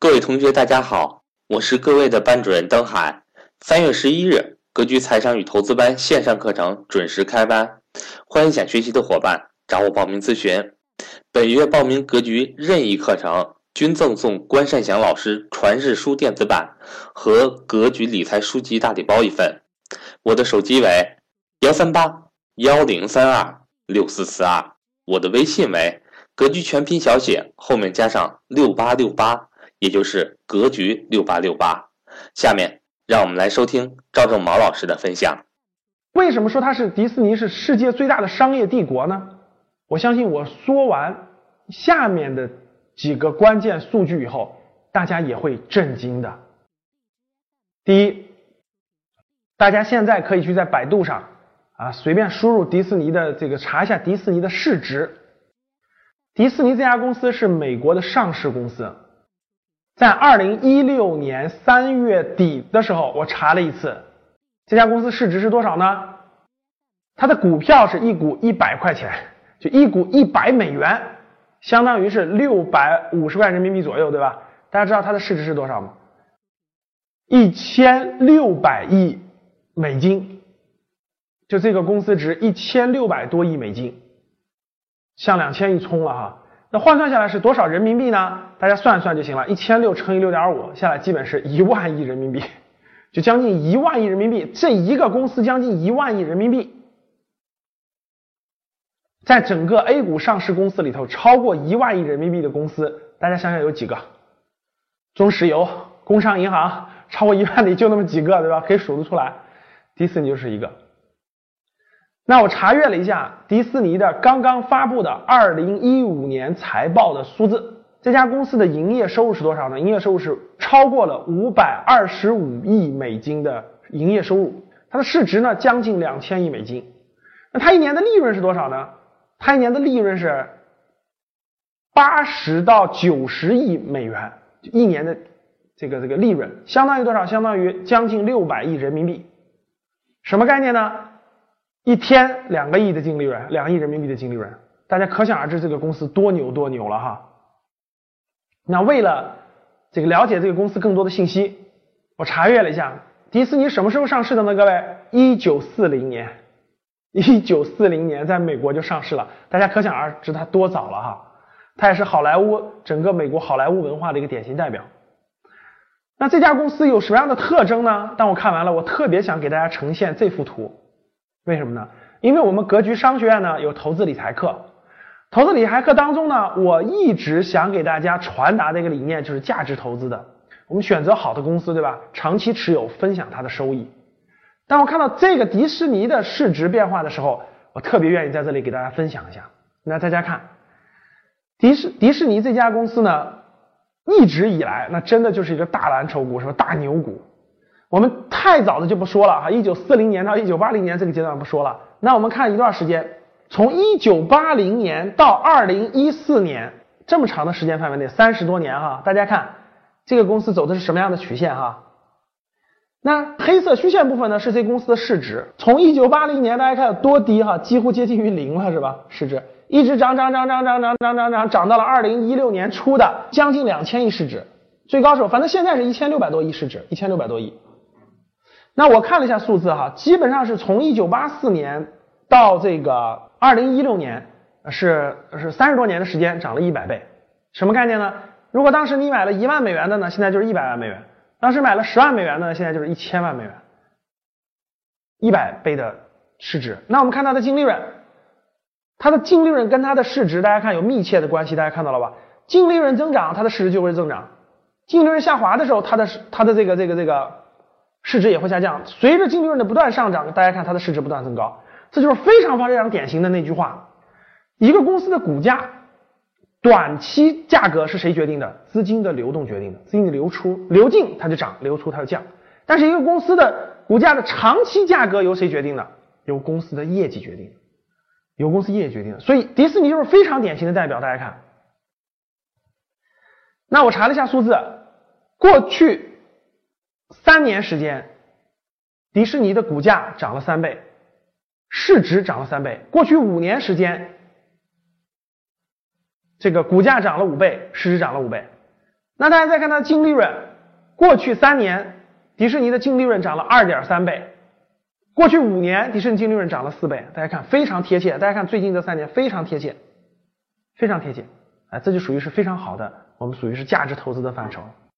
各位同学，大家好，我是各位的班主任登海。三月十一日，格局财商与投资班线上课程准时开班，欢迎想学习的伙伴找我报名咨询。本月报名格局任意课程，均赠送关善祥老师传世书电子版和格局理财书籍大礼包一份。我的手机为幺三八幺零三二六四四二，我的微信为。格局全拼小写，后面加上六八六八，也就是格局六八六八。下面让我们来收听赵正毛老师的分享。为什么说它是迪士尼是世界最大的商业帝国呢？我相信我说完下面的几个关键数据以后，大家也会震惊的。第一，大家现在可以去在百度上啊随便输入迪士尼的这个查一下迪士尼的市值。迪士尼这家公司是美国的上市公司，在二零一六年三月底的时候，我查了一次，这家公司市值是多少呢？它的股票是一股一百块钱，就一股一百美元，相当于是六百五十块人民币左右，对吧？大家知道它的市值是多少吗？一千六百亿美金，就这个公司值一千六百多亿美金。向两千亿冲了哈，那换算下来是多少人民币呢？大家算一算就行了，一千六乘以六点五，下来基本是一万亿人民币，就将近一万亿人民币。这一个公司将近一万亿人民币，在整个 A 股上市公司里头，超过一万亿人民币的公司，大家想想有几个？中石油、工商银行，超过一万的就那么几个，对吧？可以数得出来，迪士尼就是一个。那我查阅了一下迪士尼的刚刚发布的二零一五年财报的数字，这家公司的营业收入是多少呢？营业收入是超过了五百二十五亿美金的营业收入，它的市值呢将近两千亿美金。那它一年的利润是多少呢？它一年的利润是八十到九十亿美元，一年的这个这个利润相当于多少？相当于将近六百亿人民币。什么概念呢？一天两个亿的净利润，两亿人民币的净利润，大家可想而知这个公司多牛多牛了哈。那为了这个了解这个公司更多的信息，我查阅了一下，迪士尼什么时候上市的呢？各位，一九四零年，一九四零年在美国就上市了，大家可想而知它多早了哈。它也是好莱坞整个美国好莱坞文化的一个典型代表。那这家公司有什么样的特征呢？当我看完了，我特别想给大家呈现这幅图。为什么呢？因为我们格局商学院呢有投资理财课，投资理财课当中呢，我一直想给大家传达的一个理念就是价值投资的。我们选择好的公司，对吧？长期持有，分享它的收益。当我看到这个迪士尼的市值变化的时候，我特别愿意在这里给大家分享一下。那大家看，迪士迪士尼这家公司呢，一直以来那真的就是一个大蓝筹股，什么？大牛股。我们太早的就不说了哈，一九四零年到一九八零年这个阶段不说了。那我们看一段时间，从一九八零年到二零一四年这么长的时间范围内，三十多年哈，大家看这个公司走的是什么样的曲线哈？那黑色虚线部分呢是这公司的市值，从一九八零年大家看有多低哈，几乎接近于零了是吧？市值一直涨涨涨涨涨涨涨涨涨，涨到了二零一六年初的将近两千亿市值，最高时候反正现在是一千六百多亿市值，一千六百多亿。那我看了一下数字哈，基本上是从一九八四年到这个二零一六年，是是三十多年的时间涨了一百倍，什么概念呢？如果当时你买了一万美元的呢，现在就是一百万美元；当时买了十万美元的呢，现在就是一千万美元，一百倍的市值。那我们看它的净利润，它的净利润跟它的市值，大家看有密切的关系，大家看到了吧？净利润增长，它的市值就会增长；净利润下滑的时候，它的它的这个这个这个。市值也会下降，随着净利润的不断上涨，大家看它的市值不断增高，这就是非常非常典型的那句话：一个公司的股价短期价格是谁决定的？资金的流动决定的，资金的流出流进它就涨，流出它就降。但是一个公司的股价的长期价格由谁决定的？由公司的业绩决定，由公司业绩决定的。所以迪士尼就是非常典型的代表。大家看，那我查了一下数字，过去。三年时间，迪士尼的股价涨了三倍，市值涨了三倍。过去五年时间，这个股价涨了五倍，市值涨了五倍。那大家再看它的净利润，过去三年迪士尼的净利润涨了二点三倍，过去五年迪士尼净利润涨了四倍。大家看非常贴切，大家看最近这三年非常贴切，非常贴切，哎，这就属于是非常好的，我们属于是价值投资的范畴。